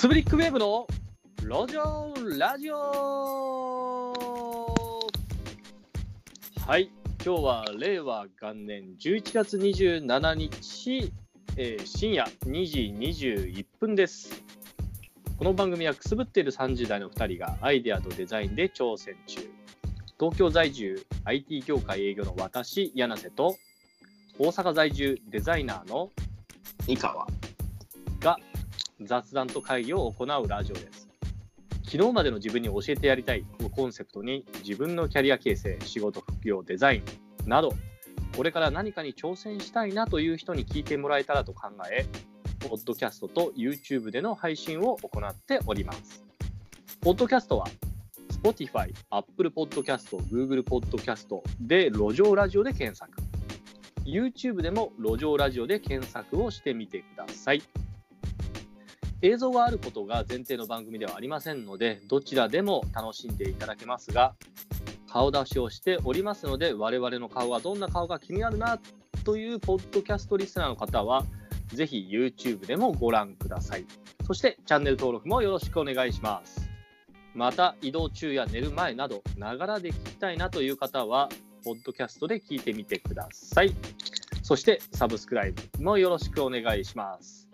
スブリックウェーブの路上ラジオはい、今日は令和元年11月27日、えー深夜2時21分です。この番組はくすぶっている30代の2人がアイデアとデザインで挑戦中。東京在住 IT 業界営業の私、柳瀬と大阪在住デザイナーの以下はが雑談と会議を行うラジオです。昨日までの自分に教えてやりたいをコンセプトに自分のキャリア形成、仕事、副業、デザインなど、これから何かに挑戦したいなという人に聞いてもらえたらと考え、ポッドキャストと YouTube での配信を行っております。ポッドキャストは Spotify、Apple Podcast、Google Podcast で路上ラジオで検索。YouTube でも路上ラジオで検索をしてみてください。映像があることが前提の番組ではありませんので、どちらでも楽しんでいただけますが、顔出しをしておりますので、我々の顔はどんな顔が気になるなというポッドキャストリスナーの方は、ぜひ YouTube でもご覧ください。そしてチャンネル登録もよろしくお願いします。また、移動中や寝る前など、ながらで聞きたいなという方は、ポッドキャストで聞いてみてください。そして、サブスクライブもよろしくお願いします。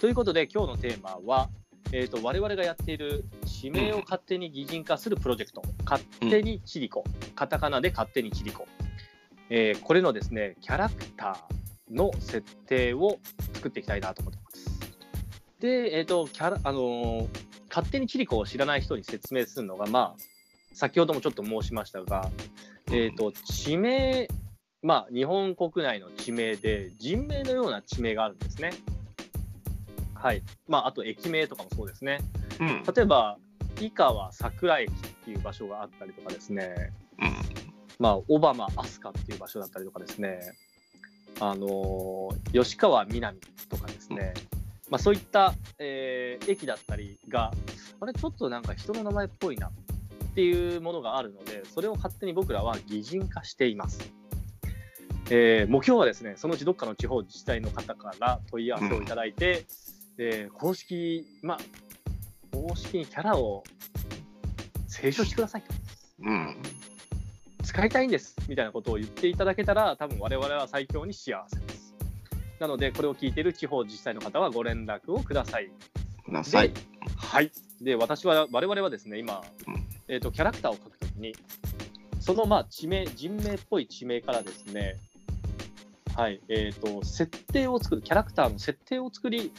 ということで、今日のテーマは、えー、と我々がやっている地名を勝手に擬人化するプロジェクト、勝手にチリコ、カタカナで勝手にチリコ、えーこれのですね、キャラクターの設定を作っていきたいなと思ってます。で、えっ、と、キャラ、あのー勝手にチリコを知らない人に説明するのが、まあ、先ほどもちょっと申しましたが、えっ、と、地名、まあ、日本国内の地名で、人名のような地名があるんですね。はい。まあ、あと駅名とかもそうですね。うん。例えば、井川桜駅っていう場所があったりとかですね、まあ、小浜飛鳥っていう場所だったりとかですね、あのー吉川南とかですね、まあ、そういった、えー駅だったりが、あれ、ちょっとなんか人の名前っぽいなっていうものがあるので、それを勝手に僕らは擬人化しています。えー目標はですね、そのうちどっかの地方自治体の方から問い合わせをいただいて、えー公式、まあ、公式にキャラを清書してくださいと。うん使いたいんですみたいなことを言っていただけたら、多分我々は最強に幸せです。なので、これを聞いている地方自治体の方はご連絡をください。くださいはい。で、私は、我々はですね、今うん、えっ、と、キャラクターを描くときに、その、まあ、地名、人名っぽい地名からですね、はい、えっ、と、設定を作る、キャラクターの設定を作り、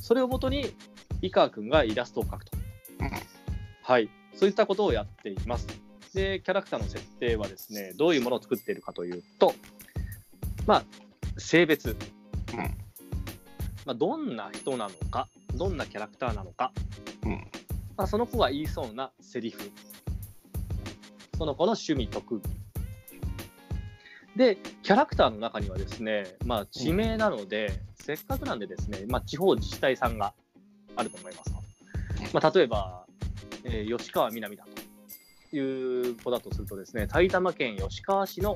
それをもとに、井川君がイラストを描くと。うんはい。そういったことをやっています。で、キャラクターの設定はですね、どういうものを作っているかというと、まあ、性別、まあ、どんな人なのか、どんなキャラクターなのか、うんまあ、その子が言いそうなセリフ、その子の趣味、特技。で、キャラクターの中にはですね、まあ、地名なので、せっかくなんでですね、まあ、地方自治体さんがあると思いますと。まあ、例えば、えー吉川みなみだという子だとするとですね、埼玉県吉川市の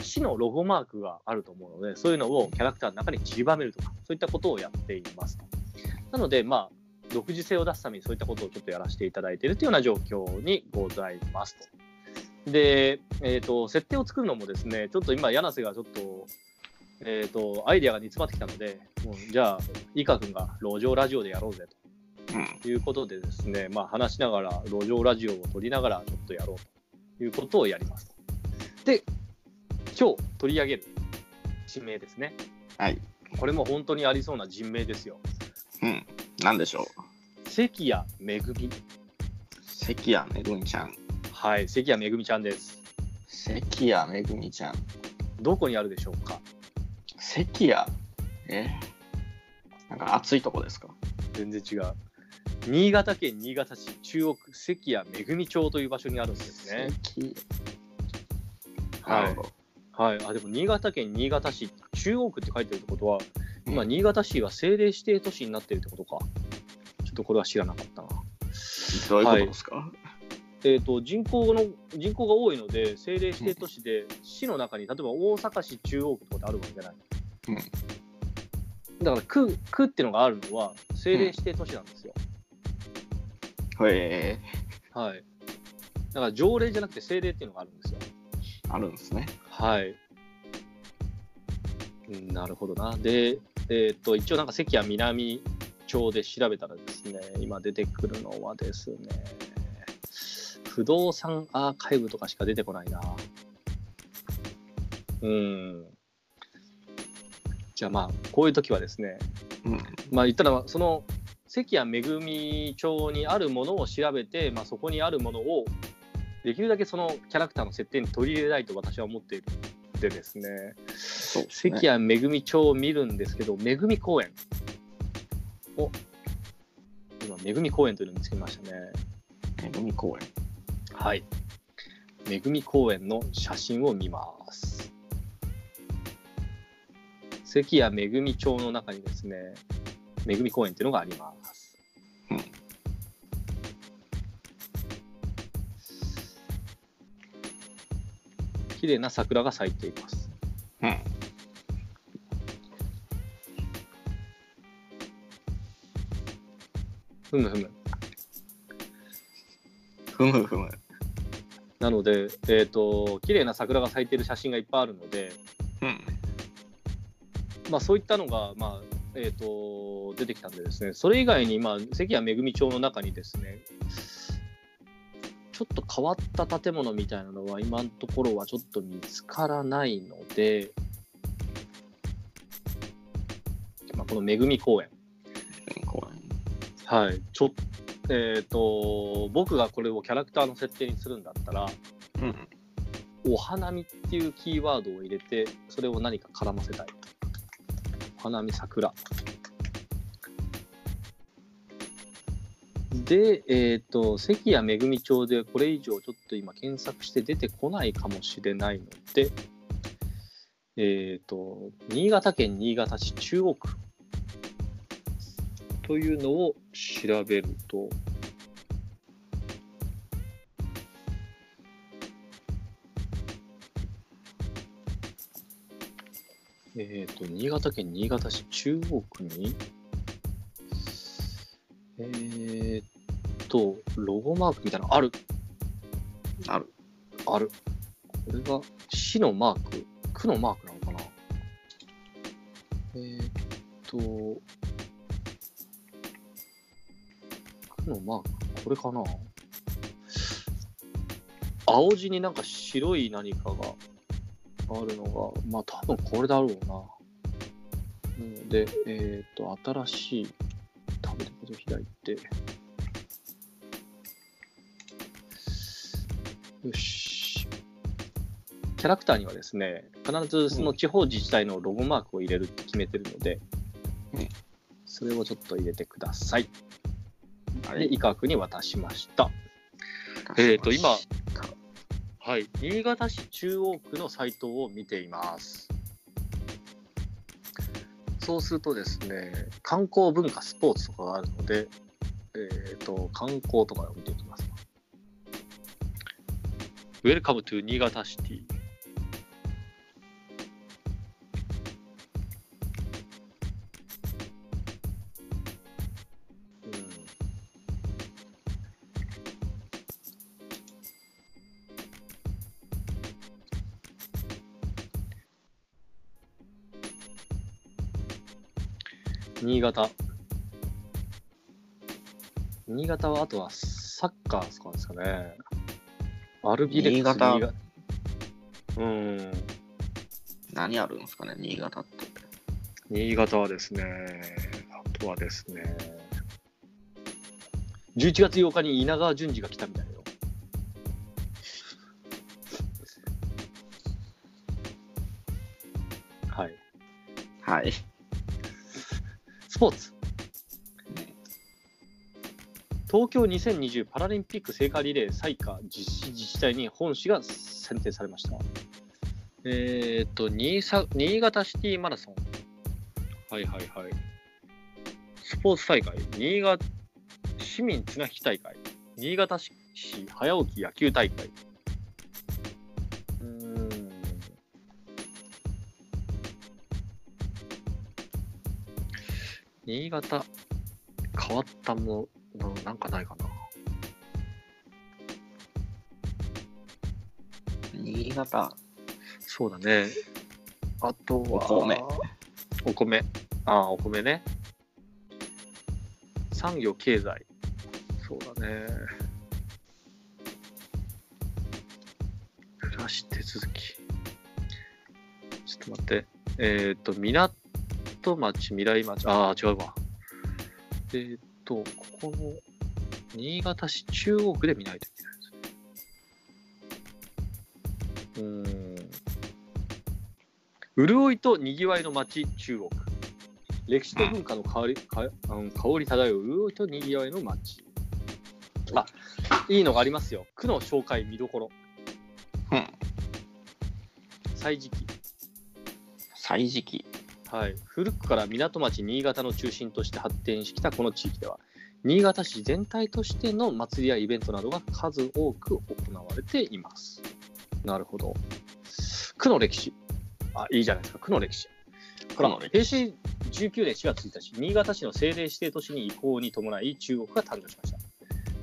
市のロゴマークがあると思うので、そういうのをキャラクターの中に散りばめるとか、そういったことをやっていますと。なので、まあ、独自性を出すためにそういったことをちょっとやらせていただいているというような状況にございますと。で、えっ、と、設定を作るのもですね、ちょっと今、柳瀬がちょっと、えっ、と、アイデアが煮詰まってきたので、もうじゃあ、井川君が路上ラジオでやろうぜうんということでですね、まあ、話しながら、路上ラジオを撮りながら、ちょっとやろうということをやりますと。で、今日取り上げる地名ですね。はいこれも本当にありそうな人名ですよ。うんなんでしょう関谷めぐみ。関谷めぐみちゃんはい、関谷めぐみちゃんです。関谷めぐみちゃん。どこにあるでしょうか？関谷？え？なんか暑いとこですか？全然違う。新潟県新潟市中央区関谷めぐみ町という場所にあるんですね。関はい。はい、あでも新潟県新潟市中央区って書いてるってことは、今、うん。新潟市は政令指定都市になってるってことか。ちょっとこれは知らなかったな。どういうことですか、えー、と人口の人口が多いので、政令指定都市で、市の中に、例えば大阪市中央区とかってあるわけじゃない。うんだから区、区っていうのがあるのは、政令指定都市なんですよ。へえ、はい。だから条例じゃなくて政令っていうのがあるんですよ。あるんですね。はい。うんなるほどな。で、えっ、と、一応なんか関谷南町で調べたらですね、今出てくるのはですね、不動産アーカイブとかしか出てこないな。うん。じゃあまあ、こういう時はですね、うん。まあ言ったら、その関谷めぐみ町にあるものを調べて、まあ、そこにあるものをできるだけそのキャラクターの設定に取り入れたいと私は思っているのでですね、ですね関谷めぐみ町を見るんですけど、めぐみ公園を、今、めぐみ公園というのを見つけましたね。めぐみ公園。はい。めぐみ公園の写真を見ます。関谷めぐみ町の中にですね、めぐみ公園っていうのがあります。うん綺麗な桜が咲いています。うん。ふむふむ。ふむふむ。なので、えっ、と、綺麗な桜が咲いている写真がいっぱいあるので、うん。まあ、そういったのが、まあえー、と出てきたんでですね、それ以外に、まあ、関谷めぐみ町の中にですね、ちょっと変わった建物みたいなのは、今のところはちょっと見つからないので、まあ、このめぐみ公園、めぐみ公園。はい、ちょっえっ、と、僕がこれをキャラクターの設定にするんだったら、うん。お花見っていうキーワードを入れて、それを何か絡ませたい。お花見桜。で、えっ、と、関谷めぐみ町でこれ以上ちょっと今検索して出てこないかもしれないので、えっ、と、新潟県新潟市中央区というのを調べると、えっ、と、新潟県新潟市中央区に、えっ、と、ロゴマークみたいなのある？ある。ある。これが市のマーク、区のマークなのかな？えーっと、のマーク、これかな青地になんか白い何かがあるのが、まあ多分これだろうな。なので、えーっと、新しいタブレット開いて、よし。キャラクターにはですね、必ずその地方自治体のロゴマークを入れるって決めてるので、うんそれをちょっと入れてください。で、はい。伊川区に渡しました。えーと今はい。新潟市中央区のサイトを見ています。そうするとですね、観光文化スポーツとかがあるので、えっ、と、観光とかを見ていきます。Welcome to 新潟シティ。新潟。新潟はあとはサッカーとかですかね。アルビレックス新潟うん。何あるんですかね、新潟って。新潟はですね、あとはですね、11月8日に稲川淳二が来たみたいよ。ポーツ。東京2020パラリンピック聖火リレー採火実施自治体に本市が選定されました。えっ、と新さ、新潟シティマラソン。はいはいはい。スポーツ大会、新潟市民綱引き大会、新潟市早起き野球大会。新潟、変わったもの、なんかないかな。新潟。そうだね。あとは。お米。お米。ああ、お米ね。産業経済。そうだね。暮らし手続き。ちょっと待って。えっ、ー、と、港町、未来町。ああ、違うわ。えっ、と、ここの、新潟市中央区で見ないといけないですね。うーん。潤いとにぎわいの町、中国。歴史と文化の香り,か、あの香り漂う潤いとにぎわいの町。あ、いいのがありますよ。区の紹介見どころ。うん。歳時記。歳時記。はい、古くから港町新潟の中心として発展してきたこの地域では新潟市全体としての祭りやイベントなどが数多く行われています。なるほど。区の歴史。あいいじゃないですか。区の歴史。ほら区の歴平成19年4月1日新潟市の政令指定都市に移行に伴い中国が誕生しました。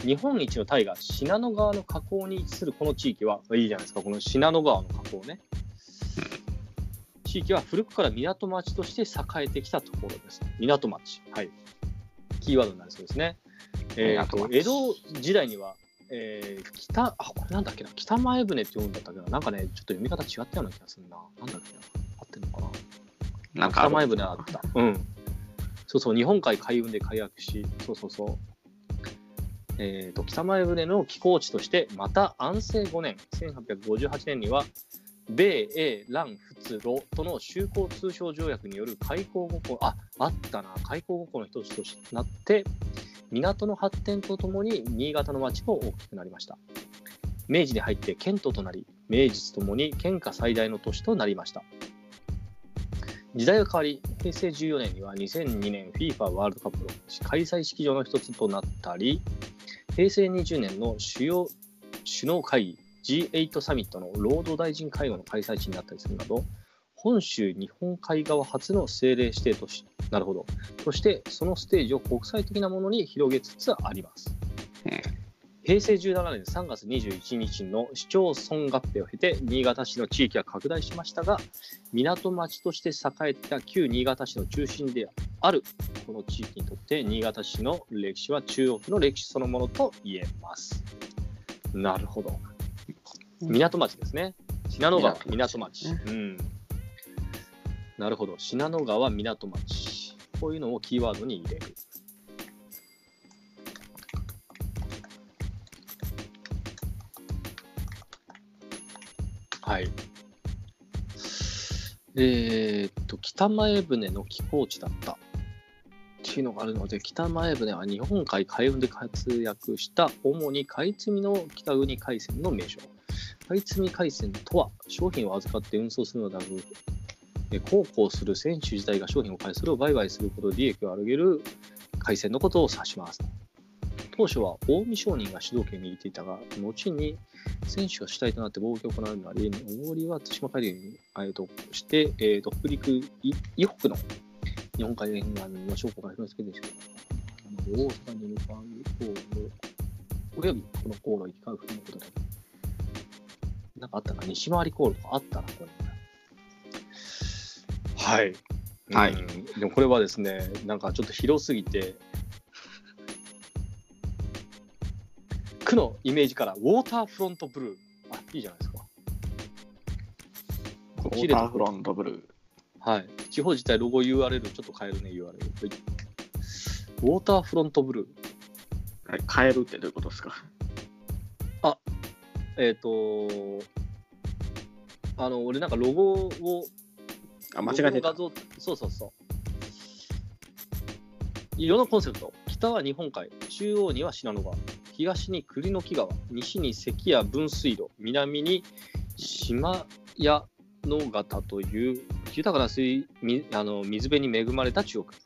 日本一の大河信濃川の河口に位置するこの地域はいいじゃないですか。この信濃川の河口ね地域は古くから港町として栄えてきたところです。港町。はい。キーワードになるそうですね。えーと港町江戸時代には、えー北、あ、これなんだっけな、北前船って読むんだったけど、なんかね、ちょっと読み方違ったような気がするな。なんだっけな？合ってるのかな？なんか北前船あった。うん。そうそう、日本海海運で開薬し、そうそうそう。えーと北前船の寄港地として、また安政5年、1858年には、米英蘭仏露との修好通商条約による開港国交、あ、あったな、開港国交の一つとなって、港の発展とともに新潟の町も大きくなりました。明治に入って県都となり、明治ともに県下最大の都市となりました。時代が変わり、平成14年には2002年 FIFA ワールドカップの開催式場の一つとなったり、平成20年の主要首脳会議 G8 サミットの労働大臣会合の開催地になったりするなど、本州日本海側初の政令指定都市、なるほど。そして、そのステージを国際的なものに広げつつあります。うん平成17年3月21日の市町村合併を経て、新潟市の地域は拡大しましたが、港町として栄えた旧新潟市の中心であるこの地域にとって、新潟市の歴史は中国の歴史そのものと言えます。なるほど。港町ですね。信濃川、港港町。町うん。なるほど。信濃川、港町。こういうのをキーワードに入れる。はい。えーっと、北前船の寄港地だった。っていうのがあるので、北前船は日本海海運で活躍した主に海積みの北国海鮮の名称。海積み海鮮とは、商品を預かって運送するのではなく、航行する船主自体が商品を買い、それを売買することで利益を上げる海鮮のことを指します。当初は近江商人が主導権を握っていたが、後に選手が主体となって貿易を行うように、大りは対馬海流に、えとして、えーと北陸、以北の日本海沿岸の商工が広げてきて大阪に向かう航路、およびこの航路行き交う船のことで、なんかあったな、西回り航路とかあったな、これ。はい。はいうんでもこれはですね、なんかちょっと広すぎて、区のイメージからウォーターフロントブルー。あ、いいじゃないですか。ウォーターフロントブルー。はい。地方自体ロゴ URL ちょっと変えるね、URL。はいウォーターフロントブルー。あれ変えるってどういうことですか？えっ、とあの、俺なんかロゴを、あ、間違えてた。そうそうそう。色のコンセプト。北は日本海、中央には信濃川、東に栗の木川、西に関谷分水路、南に島屋の潟という豊かな水みあの水辺に恵まれた中国。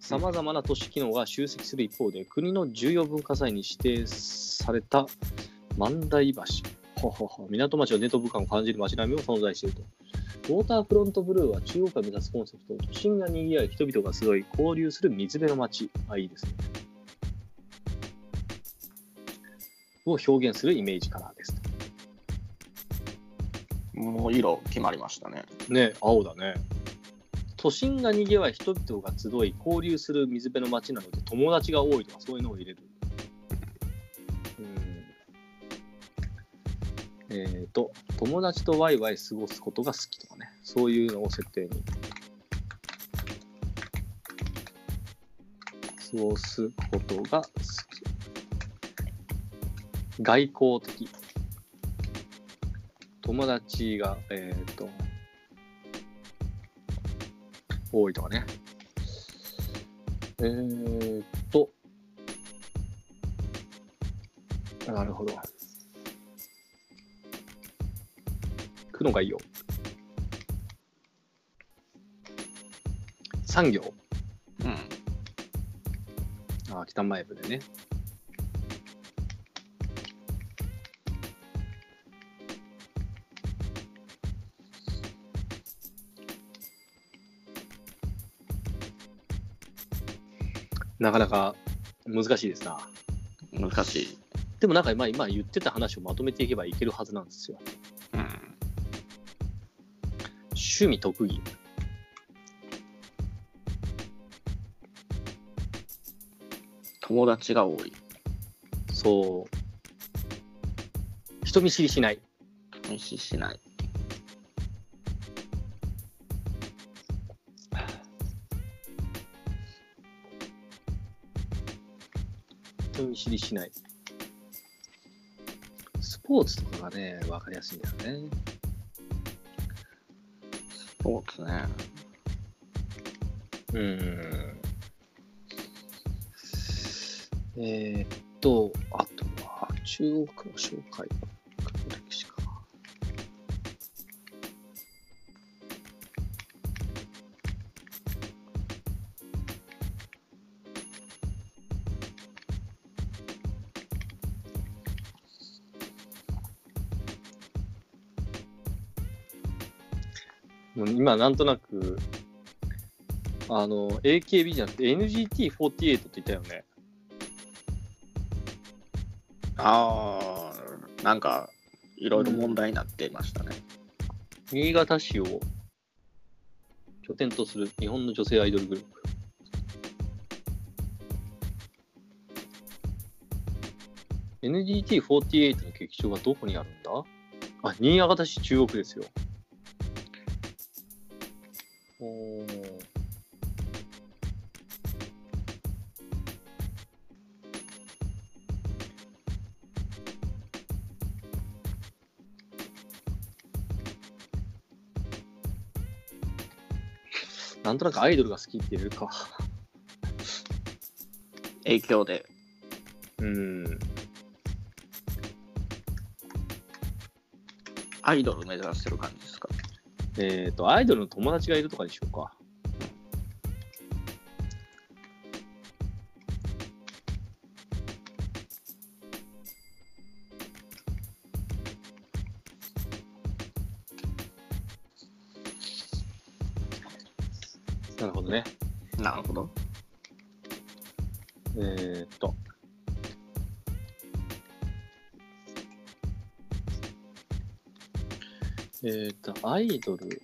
さまざまな都市機能が集積する一方で、国の重要文化財に指定された万代橋。ほほほ港町は伝統文化を感じる街並みも存在していると。ウォーターフロントブルーは中国が目指すコンセプト、都心が賑わい、人々が集い、交流する水辺の街。あ、いいですね。を表現するイメージカラーですと。もう色決まりましたね。ね、青だね。都心が賑わい、人々が集い、交流する水辺の街なので、友達が多いとか、そういうのを入れる。えっ、と、友達とワイワイ過ごすことが好きとかね、そういうのを設定に。過ごすことが好き。外交的。友達が、えっ、と、多いとかね。えー、っと、なるほど。くのがいいよ。産業。うん。あ、北前船ね。なかなか難しいですな。難しい。でもなんか今今言ってた話をまとめていけばいけるはずなんですよ。うん。趣味特技。友達が多い。そう。人見知りしない。無視しない。人見知りしない。スポーツとかがね、わかりやすいんだよね。そうですね。うん。えー、っと、あとは、中国の紹介。今、なんとなく、あの、AKB じゃなくて NGT48 って言ったよね。ああ、なんか、いろいろ問題になっていましたね。新潟市を拠点とする日本の女性アイドルグループ。NGT48 の劇場はどこにあるんだ？あ、新潟市中央区ですよ。なんとなくアイドルが好きって言えるか。影響で。うん。アイドル目指してる感じですか？えっ、と、アイドルの友達がいるとかにしようか。なるほどね。なるほど。えー、っと。えー、っと、アイドル。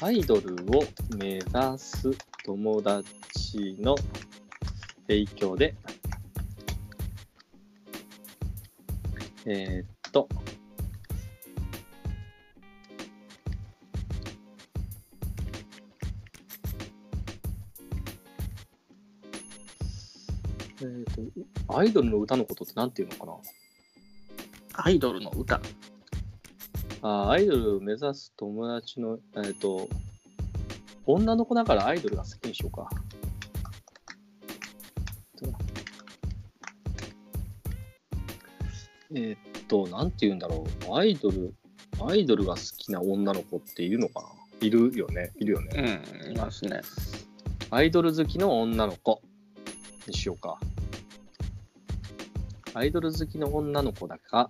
アイドルを目指す友達の影響で、えー、っと、アイドルの歌のことってなんていうのかな？アイドルの歌。あーアイドルを目指す友達の、えっ、と、女の子だからアイドルが好きにしようか。えっと、なんて言うんだろう。アイドル、アイドルが好きな女の子っているのかな？いるよね。いるよね。うん、いますね。アイドル好きの女の子にしようか。アイドル好きの女の子だが、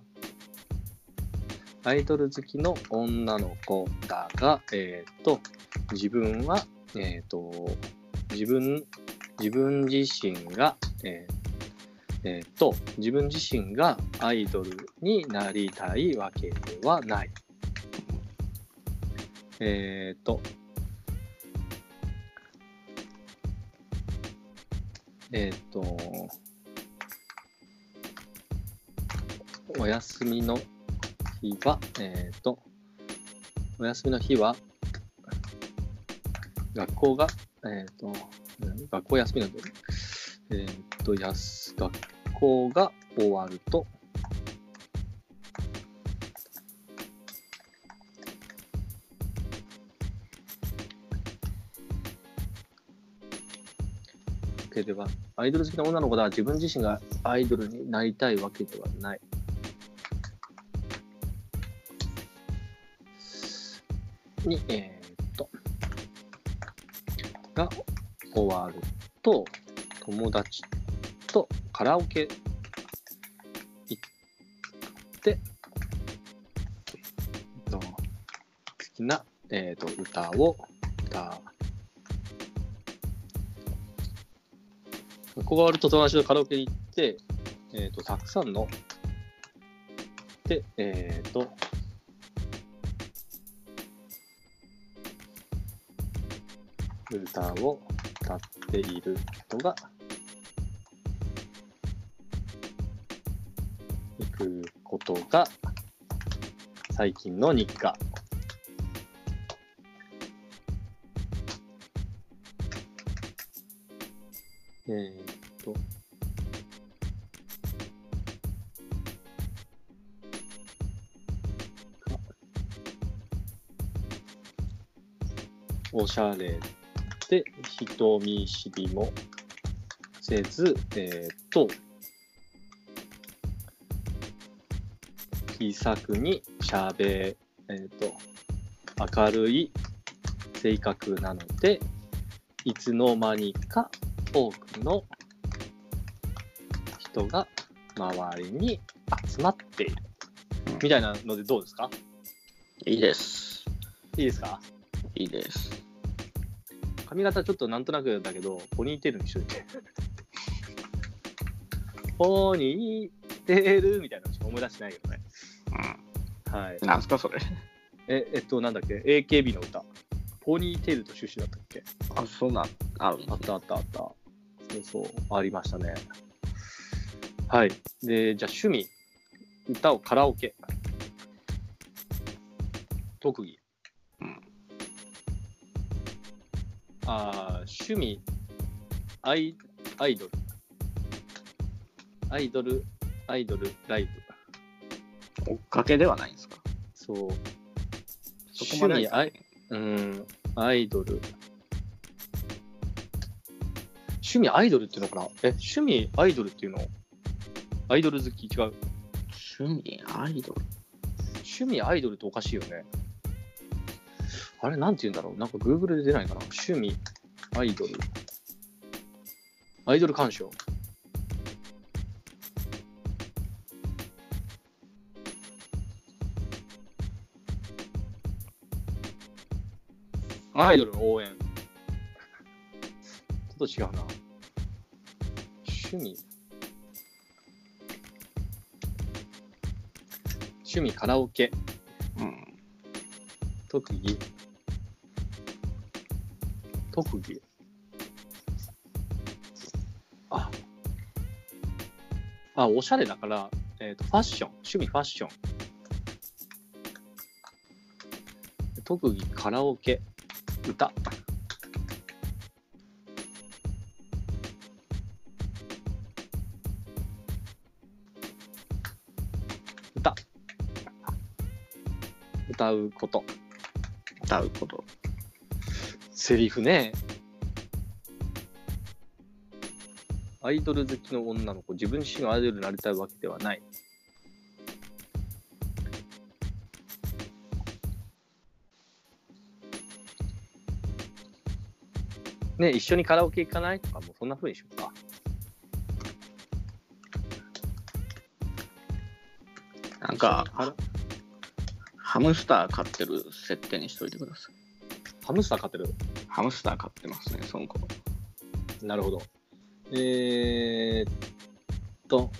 アイドル好きの女の子だが、えっ、と、自分は、えっ、と、自分、自分自身が、えーえっ、と、自分自身がアイドルになりたいわけではない。えっ、と、えっ、と、お休みの日は、えっ、と、お休みの日は、学校が、えっ、と、学校休みの日、えっ、と、やす、学校が終わると、けでは、アイドル好きな女の子は自分自身がアイドルになりたいわけではない。に、えーっと、が終わると、友達とカラオケ行って、好きな、えーっと歌を歌う。ここが終わると友達とカラオケに行って、えっ、と、たくさんの、で、えっ、と、歌を歌っている人が、行くことが、最近の日課。えーっと、おしゃれ人見知りもせず、えーっと、気さくにしゃべ、えーっと、明るい性格なので、いつの間にか多くの人が周りに集まっている。みたいなのでどうですか？いいです。いいですか？いいです。髪型ちょっとなんとなくだけど、ポニーテールにしといて。ポニーテールみたいなのしか思い出してないけどね。はい。うん。なんすか、それ。え、えっと、なんだっけ ?AKB の歌。ポニーテールとシュシュだったっけ？あ、そうなん、あるんあったあったあった。そうそう、ありましたね。はい。で、じゃあ趣味。歌をカラオケ。特技。あー趣味、アイ、アイドル。アイドル、アイドル、ライブ。追っかけではないんですか？そう。そこまで趣味、アイ、うん、アイドル。趣味アイドルっていうのかな？え、趣味アイドルっていうの？アイドル好き違う。趣味、アイドル？趣味アイドルっておかしいよね。あれ、なんて言うんだろうなんか Google で出ないかな趣味アイドル。アイドル鑑賞。アイドルの応援。ちょっと違うな。趣味。趣味カラオケ。うん。特技。特技。あ。あ、おしゃれだから、えっ、と、ファッション。趣味ファッション。特技、カラオケ、歌。歌。歌うこと。歌うこと。セリフね。アイドル好きの女の子、自分自身がアイドルになりたいわけではない。ね一緒にカラオケ行かないとかもうそんな風にしようか。なんかハムスター飼ってる設定にしといてください。ハムスター飼ってる？ハムスター飼ってますね、その子。なるほど。えー、と、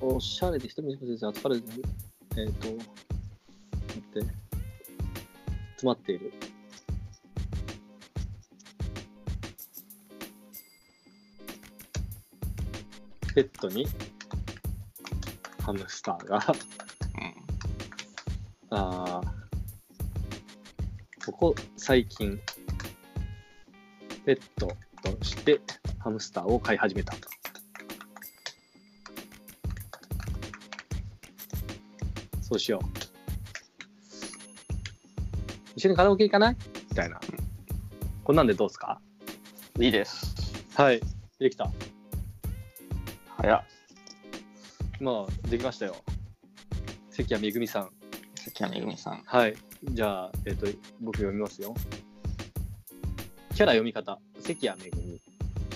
おしゃれで一人の先生集まる、えっ、と、待って、詰まっている。ペットにハムスターが、あーここ最近、ペットとしてハムスターを飼い始めたと。そうしよう。一緒にカラオケ行かない？みたいな。こんなんでどうですか？いいです。はい。できた。早っ。まあ、できましたよ。関谷めぐみさん。関谷めぐみさん。はい。じゃあ、えっ、と、僕読みますよ。キャラ読み方、関谷めぐみ。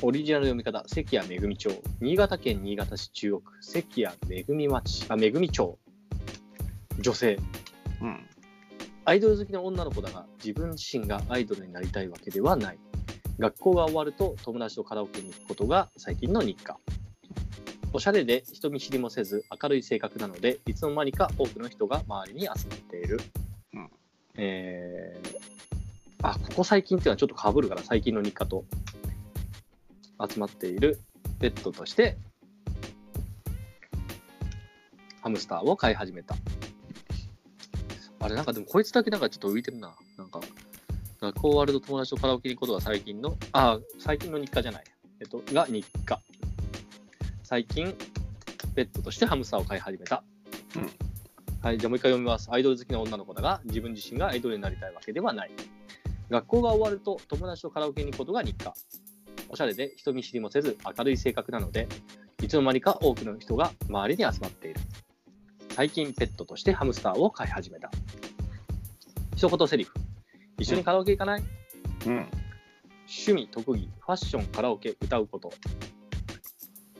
オリジナル読み方、関谷めぐみ町。新潟県新潟市中央区、関谷めぐみ町、あ、めぐみ町。女性。うん。アイドル好きな女の子だが、自分自身がアイドルになりたいわけではない。学校が終わると友達とカラオケに行くことが最近の日課。おしゃれで人見知りもせず明るい性格なので、いつの間にか多くの人が周りに集まっている。うんえーあ、ここ最近っていうのはちょっとかぶるから、最近の日課と集まっているペットとして、ハムスターを飼い始めた。あれ、なんかでもこいつだけなんかちょっと浮いてるな。なんか、学校終わると友達とカラオケに行くことが最近の、あ、最近の日課じゃない。えっと、が日課。最近、ペットとしてハムスターを飼い始めた。うんはい、じゃあもう一回読みます。アイドル好きな女の子だが、自分自身がアイドルになりたいわけではない。学校が終わると友達とカラオケに行くことが日課。おしゃれで人見知りもせず明るい性格なので、いつの間にか多くの人が周りに集まっている。最近ペットとしてハムスターを飼い始めた。一言セリフ。一緒にカラオケ行かない、うん。趣味、特技、ファッション、カラオケ、歌うこと。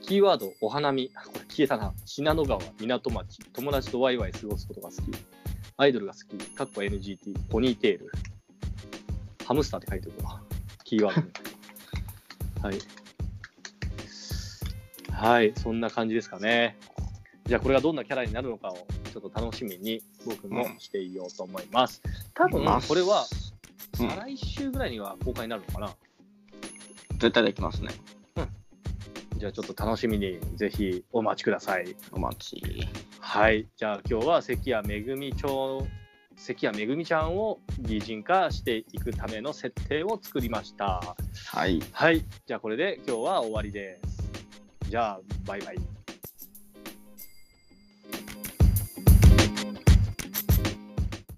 キーワード、お花見。これ消えたな。信濃川、港町。友達とワイワイ過ごすことが好き。アイドルが好き。かっこ NGT。ポニーテール。ハムスターって書いておくわ。キーワードに。はい。はい、そんな感じですかね。じゃあこれがどんなキャラになるのかをちょっと楽しみに僕もしていようと思います。多分これはうん再来週ぐらいには公開になるのかな？絶対できますね。じゃあちょっと楽しみにぜひお待ちください。お待ち。はい。じゃあ今日は関谷めぐみ町、関谷めぐみちゃんを擬人化していくための設定を作りました。はい。はい。じゃあこれで今日は終わりです。じゃあバイバイ。